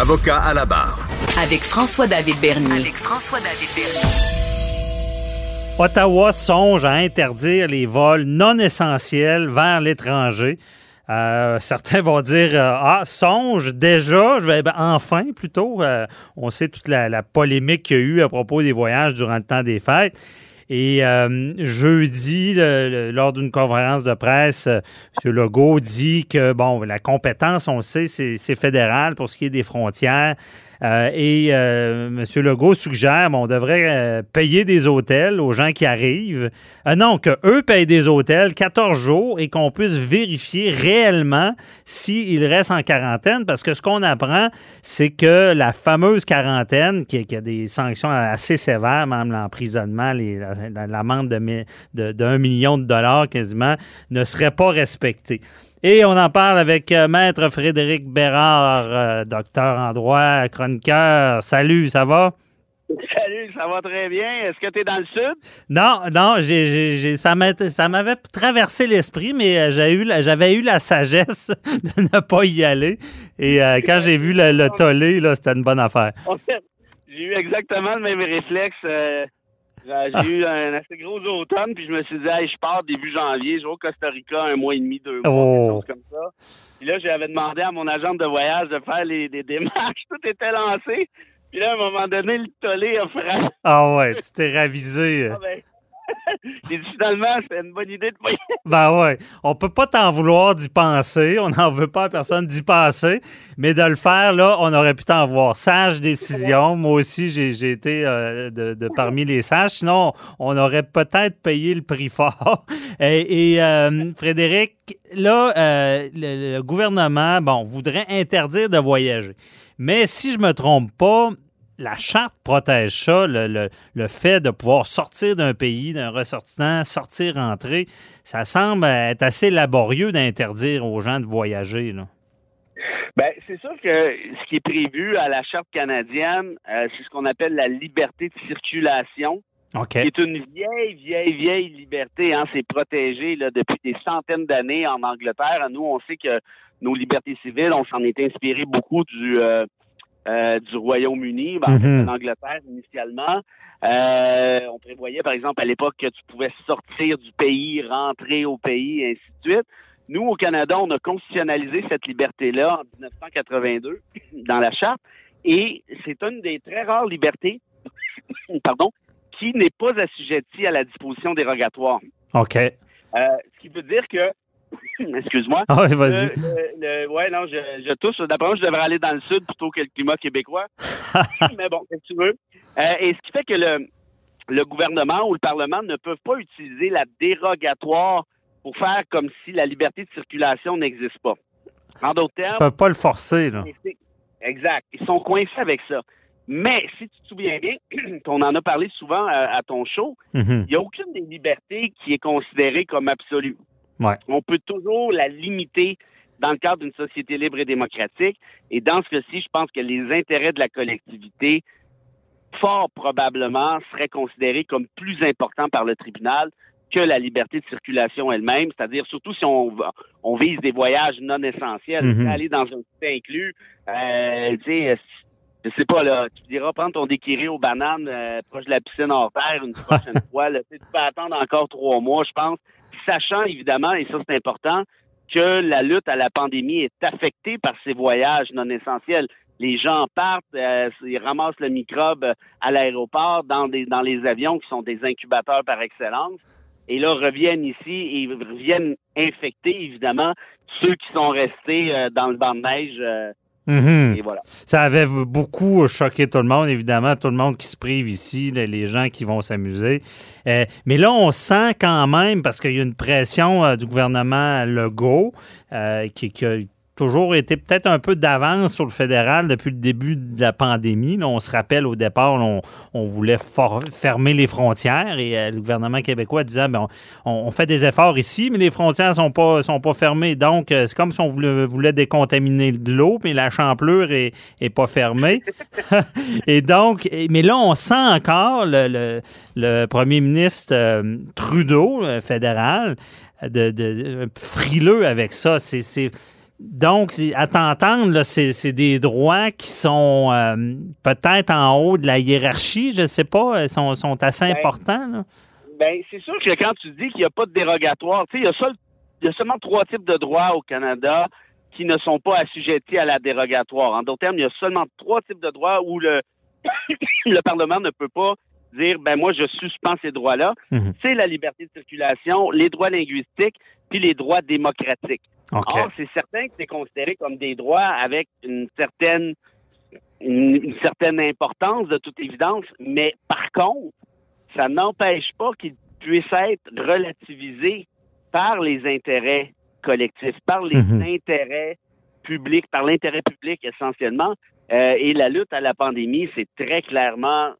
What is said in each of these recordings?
Avocat à la barre. Avec François-David Bernier. avec François-David Bernier. Ottawa songe à interdire les vols non essentiels vers l'étranger. Euh, certains vont dire euh, Ah, songe déjà, je vais ben, enfin plutôt. Euh, on sait toute la, la polémique qu'il y a eu à propos des voyages durant le temps des fêtes. Et euh, jeudi, lors d'une conférence de presse, euh, M. Legault dit que, bon, la compétence, on le sait, c'est fédéral pour ce qui est des frontières. Euh, et euh, M. Legault suggère bon, on devrait euh, payer des hôtels aux gens qui arrivent. Euh, non, qu'eux payent des hôtels 14 jours et qu'on puisse vérifier réellement s'ils restent en quarantaine. Parce que ce qu'on apprend, c'est que la fameuse quarantaine, qui, a des sanctions assez sévères, même l'emprisonnement, les- la- l'amende de, de, d'un million de dollars quasiment, ne serait pas respectée. Et on en parle avec euh, Maître Frédéric Bérard, euh, docteur en droit, chroniqueur. Salut, ça va? Salut, ça va très bien. Est-ce que tu es dans le sud? Non, non, j'ai, ça, m'avait traversé l'esprit, mais euh, j'ai eu la- j'avais eu la sagesse de ne pas y aller. Et euh, quand j'ai vu le, le tollé, là, c'était une bonne affaire. En fait, j'ai eu exactement le même réflexe. euh, j'ai j'ai eu un assez gros automne, puis je me suis dit, hey, je pars début janvier, je vais au Costa Rica un mois et demi, deux mois, Oh. quelque chose comme ça. Puis là, j'avais demandé à mon agent de voyage de faire les, des démarches. Tout était lancé. Puis là, à un moment donné, le tollé a frappé. Ah ouais, tu t'es ravisé. Ah ben, J'ai finalement, c'est une bonne idée de y Ben ouais, on peut pas t'en vouloir d'y penser, on n'en veut pas à personne d'y penser, mais de le faire, là, on aurait pu t'en voir. Sage décision, moi aussi, j'ai été euh, de, parmi les sages, sinon, on aurait peut-être payé le prix fort. Et, et, euh, Frédéric, là, euh, le, le gouvernement, bon, voudrait interdire de voyager. Mais si je me trompe pas, la charte protège ça, le, le- le fait de pouvoir sortir d'un pays, d'un ressortissant, sortir, entrer. Ça semble être assez laborieux d'interdire aux gens de voyager. Là. Ben, c'est sûr que ce qui est prévu à la Charte canadienne, euh, c'est ce qu'on appelle la liberté de circulation, OK. qui est une vieille, vieille, vieille liberté. Hein, c'est protégé là, depuis des centaines d'années en Angleterre. Nous, on sait que nos libertés civiles, on s'en est inspiré beaucoup du, euh, euh, du Royaume-Uni, ben, Mhm. en Angleterre initialement. Euh, on prévoyait, par exemple, à l'époque que tu pouvais sortir du pays, rentrer au pays, et ainsi de suite. Nous, au Canada, on a constitutionnalisé cette liberté-là en 1982 dans la Charte, et c'est une des très rares libertés, pardon, qui n'est pas assujettie à la disposition dérogatoire. OK. Euh, ce qui veut dire que, excuse-moi, Ah oui, vas-y. le- ouais, non, je, je touche. D'après moi, je devrais aller dans le sud plutôt que le climat québécois. Mais bon, qu'est-ce que tu veux? Euh, et ce qui fait que le, le gouvernement ou le Parlement ne peuvent pas utiliser la dérogatoire pour faire comme si la liberté de circulation n'existe pas. En d'autres termes, Ils peuvent pas le forcer. Là. Exact. Ils sont coincés avec ça. Mais si tu te souviens bien, on en a parlé souvent à, à ton show, Mhm. il n'y a aucune des libertés qui est considérée comme absolue. Ouais. On peut toujours la limiter dans le cadre d'une société libre et démocratique. Et dans ce cas-ci, je pense que les intérêts de la collectivité, fort probablement, seraient considérés comme plus importants par le tribunal que la liberté de circulation elle-même, c'est-à-dire surtout si on, on vise des voyages non essentiels, Mhm. Sais, aller dans un site inclus, euh, tu sais, je sais pas, là, tu diras prendre ton déquiré aux bananes euh, proche de la piscine hors terre une prochaine fois. Là, tu peux attendre encore trois mois, je pense. Sachant évidemment, et ça c'est important, que la lutte à la pandémie est affectée par ces voyages non essentiels. Les gens partent, euh, ils ramassent le microbe à l'aéroport dans les avions qui sont des incubateurs par excellence. Et là, reviennent ici et reviennent infecter, évidemment, ceux qui sont restés euh, dans le banc de neige. Mhm. et voilà. Ça avait beaucoup choqué tout le monde, évidemment, tout le monde qui se prive ici, les gens qui vont s'amuser. Euh, mais là, on sent quand même, parce qu'il y a une pression euh, du gouvernement Legault, euh, qui, qui a toujours été peut-être un peu d'avance sur le fédéral depuis le début de la pandémie. on se rappelle au départ, on, voulait fermer les frontières et euh, le gouvernement québécois disait ben, on, fait des efforts ici, mais les frontières sont pas sont pas fermées. Donc euh, c'est comme si on voulait, décontaminer de l'eau, mais la champlure est, pas fermée. et donc, mais là on sent encore le, premier ministre euh, Trudeau fédéral de, frileux avec ça. C'est donc, à t'entendre, c'est des droits qui sont euh, peut-être en haut de la hiérarchie, je ne sais pas, sont, sont assez ben, importants. Ben, c'est sûr que quand tu dis qu'il n'y a pas de dérogatoire, il y, a seulement trois types de droits au Canada qui ne sont pas assujettis à la dérogatoire. En d'autres termes, il y a seulement trois types de droits où le, le Parlement ne peut pas dire ben moi je suspends ces droits-là, mhm. c'est la liberté de circulation, les droits linguistiques, puis les droits démocratiques. Or, c'est certain que c'est considéré comme des droits avec une certaine une, certaine importance de toute évidence, mais par contre, ça n'empêche pas qu'ils puissent être relativisés par les intérêts collectifs, par les mhm. intérêts publics, par l'intérêt public essentiellement. Euh, et la lutte à la pandémie, c'est très clairement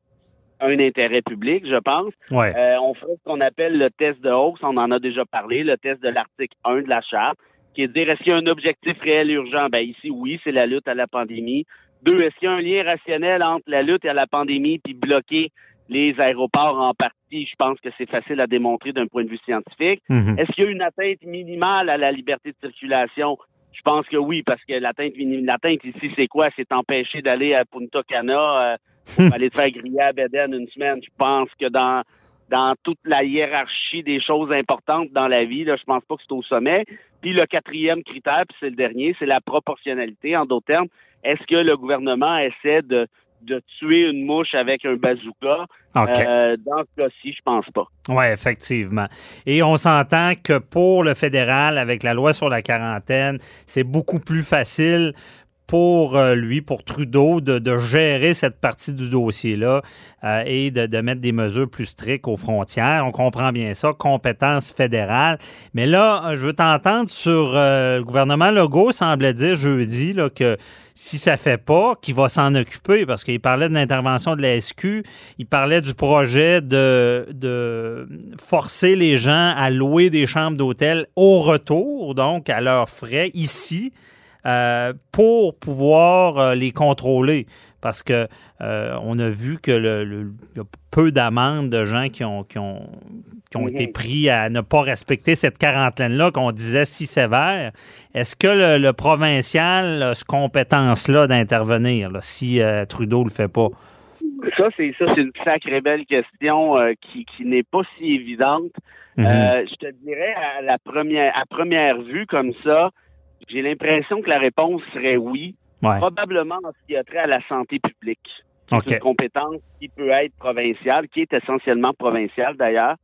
un intérêt public, je pense. Euh, on ferait ce qu'on appelle le test de Hawks, on en a déjà parlé, le test de l'article 1 de la Charte, qui est de dire est-ce qu'il y a un objectif réel urgent? Ben ici, oui, c'est la lutte à la pandémie. Deux, est-ce qu'il y a un lien rationnel entre la lutte à la pandémie puis bloquer les aéroports en partie? Je pense que c'est facile à démontrer d'un point de vue scientifique. Mm-hmm. Est-ce qu'il y a une atteinte minimale à la liberté de circulation? Je pense que oui, parce que l'atteinte l'atteinte ici, c'est quoi? C'est empêcher d'aller à Punta Cana, euh, aller te faire griller à Beden une semaine. Je pense que dans dans toute la hiérarchie des choses importantes dans la vie, là, je pense pas que c'est au sommet. Puis le quatrième critère, puis c'est le dernier, c'est la proportionnalité. En d'autres termes, est-ce que le gouvernement essaie de de tuer une mouche avec un bazooka? Euh, dans ce cas-ci, je pense pas. Oui, effectivement. Et on s'entend que pour le fédéral, avec la loi sur la quarantaine, c'est beaucoup plus facile pour euh, lui, pour Trudeau, de, gérer cette partie du dossier-là euh, et de, mettre des mesures plus strictes aux frontières. On comprend bien ça, compétence fédérale. Mais là, je veux t'entendre sur le gouvernement Legault semblait dire jeudi que si ça fait pas, qu'il va s'en occuper parce qu'il parlait de l'intervention de la SQ, il parlait du projet de forcer les gens à louer des chambres d'hôtel au retour, donc à leurs frais ici. Euh, pour pouvoir euh, les contrôler. Parce que euh, on a vu que le, y a peu d'amendes de gens qui ont, qui ont, qui ont été pris à ne pas respecter cette quarantaine-là qu'on disait si sévère. Est-ce que le, provincial a cette compétence-là d'intervenir si Trudeau le fait pas? Ça, c'est ça, c'est une sacrée belle question qui, qui n'est pas si évidente. Mm-hmm. je te dirais à la première à première vue comme ça, j'ai l'impression que la réponse serait oui. Probablement en ce qui a trait à la santé publique. C'est une compétence qui peut être provinciale, qui est essentiellement provinciale d'ailleurs.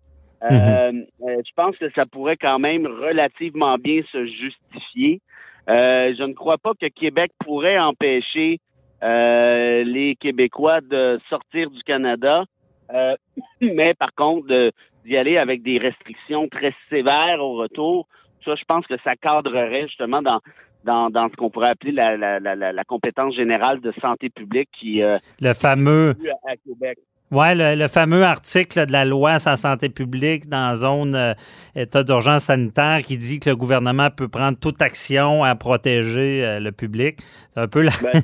Euh, mm-hmm. euh, je pense que ça pourrait quand même relativement bien se justifier. Euh, je ne crois pas que Québec pourrait empêcher les Québécois de sortir du Canada, mais par contre d'y aller avec des restrictions très sévères au retour ça, je pense que ça cadrerait justement dans dans, dans ce qu'on pourrait appeler la, la, la, la, compétence générale de santé publique qui euh, le fameux à Québec. Oui, le, fameux article de la loi sur la santé publique dans zone euh, état d'urgence sanitaire qui dit que le gouvernement peut prendre toute action à protéger euh, le public. C'est un peu la... Ben,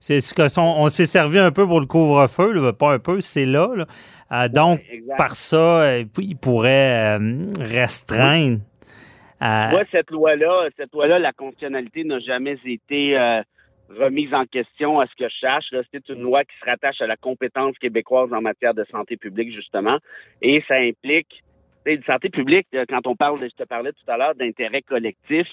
c'est ce que on s'est servi un peu pour le couvre-feu, pas un peu, c'est là. donc, par ça, il pourrait restreindre. Euh... cette loi-là, cette loi-là, la constitutionnalité n'a jamais été euh, remise en question à ce que je sache. C'est une loi qui se rattache à la compétence québécoise en matière de santé publique, justement. Et ça implique, une santé publique, quand on parle, je te parlais tout à l'heure d'intérêts collectifs,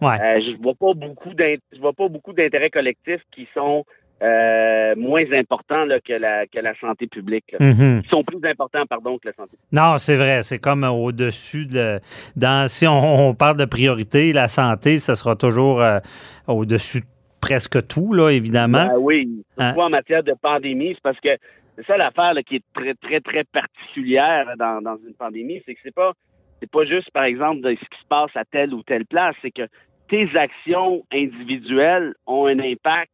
ouais. euh, je vois pas beaucoup je vois pas beaucoup d'intérêts collectifs qui sont euh, moins importants là, que, la, que la santé publique. Mhm. Ils sont plus importants, pardon, que la santé publique. Non, c'est vrai. C'est comme au-dessus de. Dans, si on, parle de priorité, la santé, ça sera toujours euh, au-dessus de presque tout, là, évidemment. Ben oui. Hein? en matière de pandémie, c'est parce que c'est ça l'affaire qui est très, très, très particulière dans, dans une pandémie, c'est que c'est pas c'est pas juste, par exemple, de ce qui se passe à telle ou telle place, c'est que tes actions individuelles ont un impact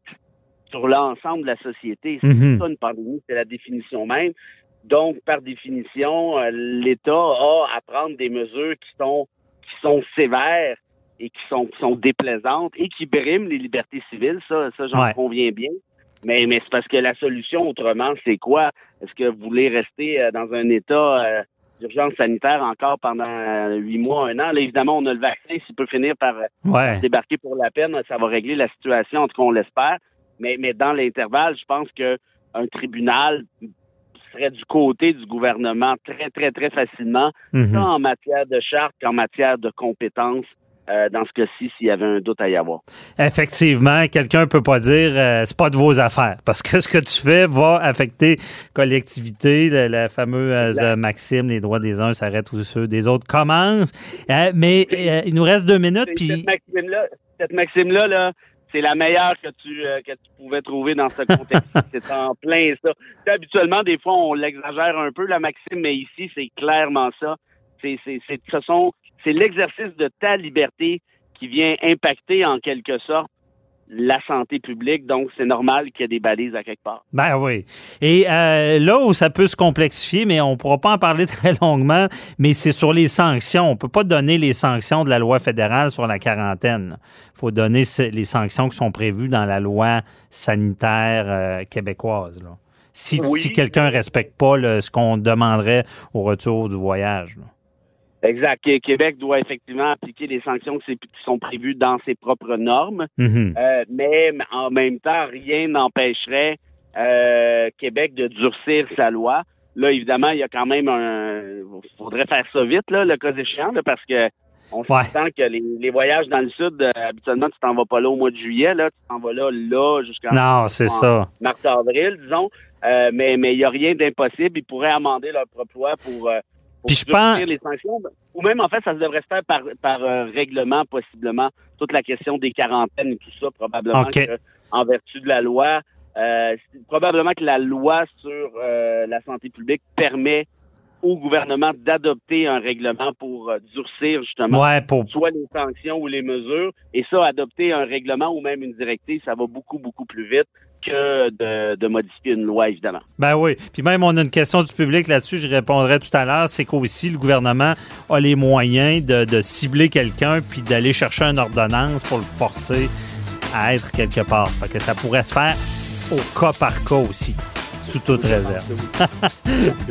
sur l'ensemble de la société. C'est Mhm. ça une pandémie, c'est la définition même. Donc, par définition, euh, l'État a à prendre des mesures qui sont qui sont sévères et qui sont qui sont déplaisantes et qui briment les libertés civiles. Ça, ça j'en Ouais. conviens bien. Mais, mais c'est parce que la solution, autrement, c'est quoi? Est-ce que vous voulez rester euh, dans un état euh, d'urgence sanitaire encore pendant huit mois, un an? Là, évidemment, on a le vaccin. S'il peut finir par Ouais. débarquer pour la peine, ça va régler la situation, en tout cas, on l'espère. Mais, mais dans l'intervalle, je pense que un tribunal serait du côté du gouvernement très, très, très facilement, Mhm. tant en matière de charte qu'en matière de compétences. euh, dans ce cas-ci, s'il y avait un doute à y avoir. Effectivement, quelqu'un peut pas dire euh, c'est pas de vos affaires parce que ce que tu fais va affecter collectivité, la, la fameuse euh, maxime les droits des uns s'arrêtent où ceux des autres commencent. Euh, mais il nous reste deux minutes puis Cette maxime-là, cette maxime-là, là, c'est la meilleure que tu, euh, que tu pouvais trouver dans ce contexte. c'est en plein ça. Habituellement, des fois, on l'exagère un peu, la maxime, mais ici, c'est clairement ça. C'est, c'est, c'est, ce sont, c'est l'exercice de ta liberté qui vient impacter, en quelque sorte, la santé publique. Donc, c'est normal qu'il y ait des balises à quelque part. Ben oui. Et euh, là où ça peut se complexifier, mais on ne pourra pas en parler très longuement, mais c'est sur les sanctions. On ne peut pas donner les sanctions de la loi fédérale sur la quarantaine. Il faut donner les sanctions qui sont prévues dans la loi sanitaire euh, québécoise. là. Si, Oui. si quelqu'un ne respecte pas le- ce qu'on demanderait au retour du voyage. là. Exact. Qué- Québec doit effectivement appliquer les sanctions qui sont prévues dans ses propres normes. Mhm. Euh, mais en même temps, rien n'empêcherait euh, Québec de durcir sa loi. Là, évidemment, il y a quand même un. faudrait faire ça vite, là, le cas échéant, là, parce que on Ouais. s'entend que les, les voyages dans le sud, euh, habituellement, tu t'en vas pas là au mois de juillet, là, tu t'en vas là, là, jusqu'en Non, c'est ça. mars-avril, disons. Euh, mais mais il n'y a rien d'impossible. Ils pourraient amender leur propre loi pour, euh, pour Puis je pense- les sanctions. Ou même, en fait, ça devrait se faire par, par euh, règlement, possiblement. Toute la question des quarantaines et tout ça, probablement que, en vertu de la loi, euh, probablement que la loi sur euh, la santé publique permet au gouvernement d'adopter un règlement pour euh, durcir justement Ouais, pour, soit les sanctions ou les mesures. Et ça, adopter un règlement ou même une directive, ça va beaucoup, beaucoup plus vite que de, modifier une loi, évidemment. Ben oui. Puis même, on a une question du public là-dessus, je répondrai tout à l'heure. C'est qu'aussi, le gouvernement a les moyens de, de cibler quelqu'un puis d'aller chercher une ordonnance pour le forcer à être quelque part. Fait que ça pourrait se faire au cas par cas aussi, sous toute réserve.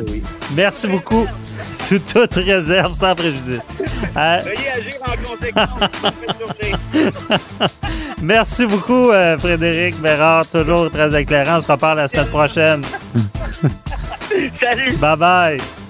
oui. Merci beaucoup. Sous toute réserve, sans préjudice. Euh, Veuillez agir en conséquence. Merci beaucoup, euh, Frédéric Bérard. Toujours très éclairant. On se reparle la semaine prochaine. Salut! Bye bye.